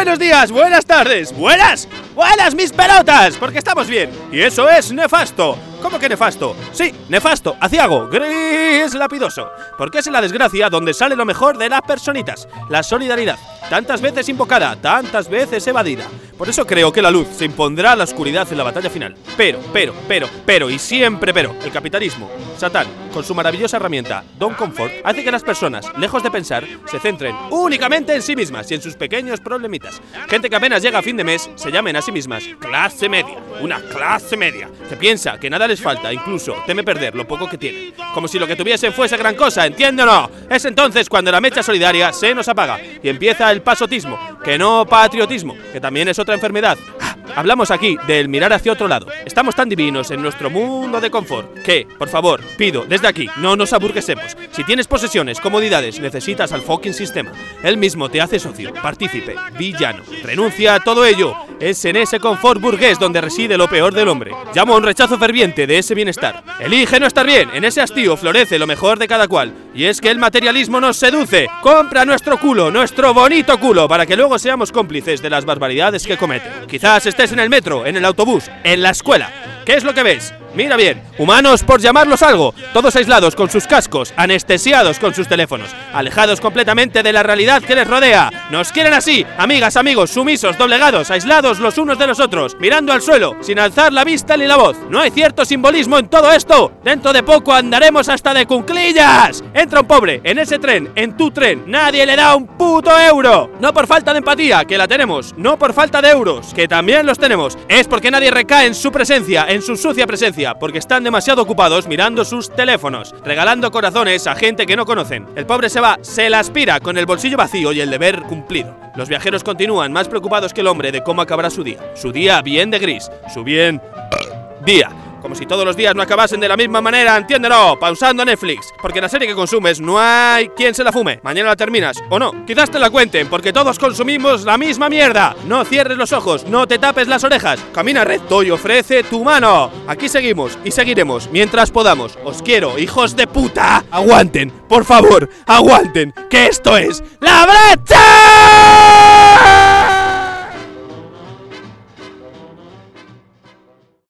buenos días, buenas tardes, buenas, buenas mis pelotas, porque estamos bien. Y eso es nefasto. ¿Cómo que nefasto? Sí, nefasto, aciago, gris, lapidoso. Porque es en la desgracia donde sale lo mejor de las personitas, la solidaridad. Tantas veces invocada, tantas veces evadida. Por eso creo que la luz se impondrá a la oscuridad en la batalla final. Pero, pero, pero, pero y siempre pero, el capitalismo, Satán, con su maravillosa herramienta, Don Comfort, hace que las personas, lejos de pensar, se centren únicamente en sí mismas y en sus pequeños problemitas. Gente que apenas llega a fin de mes se llamen a sí mismas clase media, una clase media, que piensa que nada les falta, incluso teme perder lo poco que tienen. Como si lo que tuviesen fuese gran cosa, ¿entiende o no? Es entonces cuando la mecha solidaria se nos apaga y empieza el pasotismo, que no patriotismo, que también es otra enfermedad. Ah, hablamos aquí del mirar hacia otro lado. Estamos tan divinos en nuestro mundo de confort que, por favor, pido desde aquí, no nos aburguesemos. Si tienes posesiones, comodidades, necesitas al fucking sistema. Él mismo te hace socio, partícipe, villano. Renuncia a todo ello. Es en ese confort burgués donde reside lo peor del hombre. Llamo a un rechazo ferviente de ese bienestar. Elige no estar bien. En ese hastío florece lo mejor de cada cual. Y es que el materialismo nos seduce. Compra nuestro culo, nuestro bonito culo, para que luego seamos cómplices de las barbaridades que comete. Quizás estés en el metro, en el autobús, en la escuela. ¿Qué es lo que ves? Mira bien, humanos por llamarlos algo, todos aislados con sus cascos, anestesiados con sus teléfonos, alejados completamente de la realidad que les rodea. Nos quieren así, amigas, amigos, sumisos, doblegados, aislados los unos de los otros, mirando al suelo, sin alzar la vista ni la voz. ¿No hay cierto simbolismo en todo esto? Dentro de poco andaremos hasta de cunclillas. Entra un pobre en ese tren, en tu tren, nadie le da un puto euro. No por falta de empatía, que la tenemos, no por falta de euros, que también los tenemos, es porque nadie recae en su presencia, en su sucia presencia, porque están demasiado ocupados mirando sus teléfonos, regalando corazones a gente que no conocen. El pobre se va, se la aspira con el bolsillo vacío y el deber cumplido. Los viajeros continúan más preocupados que el hombre de cómo acabará su día. Su día bien de gris, su bien día. Como si todos los días no acabasen de la misma manera, entiéndelo, pausando Netflix. Porque la serie que consumes no hay quien se la fume. Mañana la terminas, o no. Quizás te la cuenten, porque todos consumimos la misma mierda. No cierres los ojos, no te tapes las orejas. Camina recto y ofrece tu mano. Aquí seguimos y seguiremos mientras podamos. Os quiero, hijos de puta. Aguanten, por favor, aguanten, que esto es la brecha.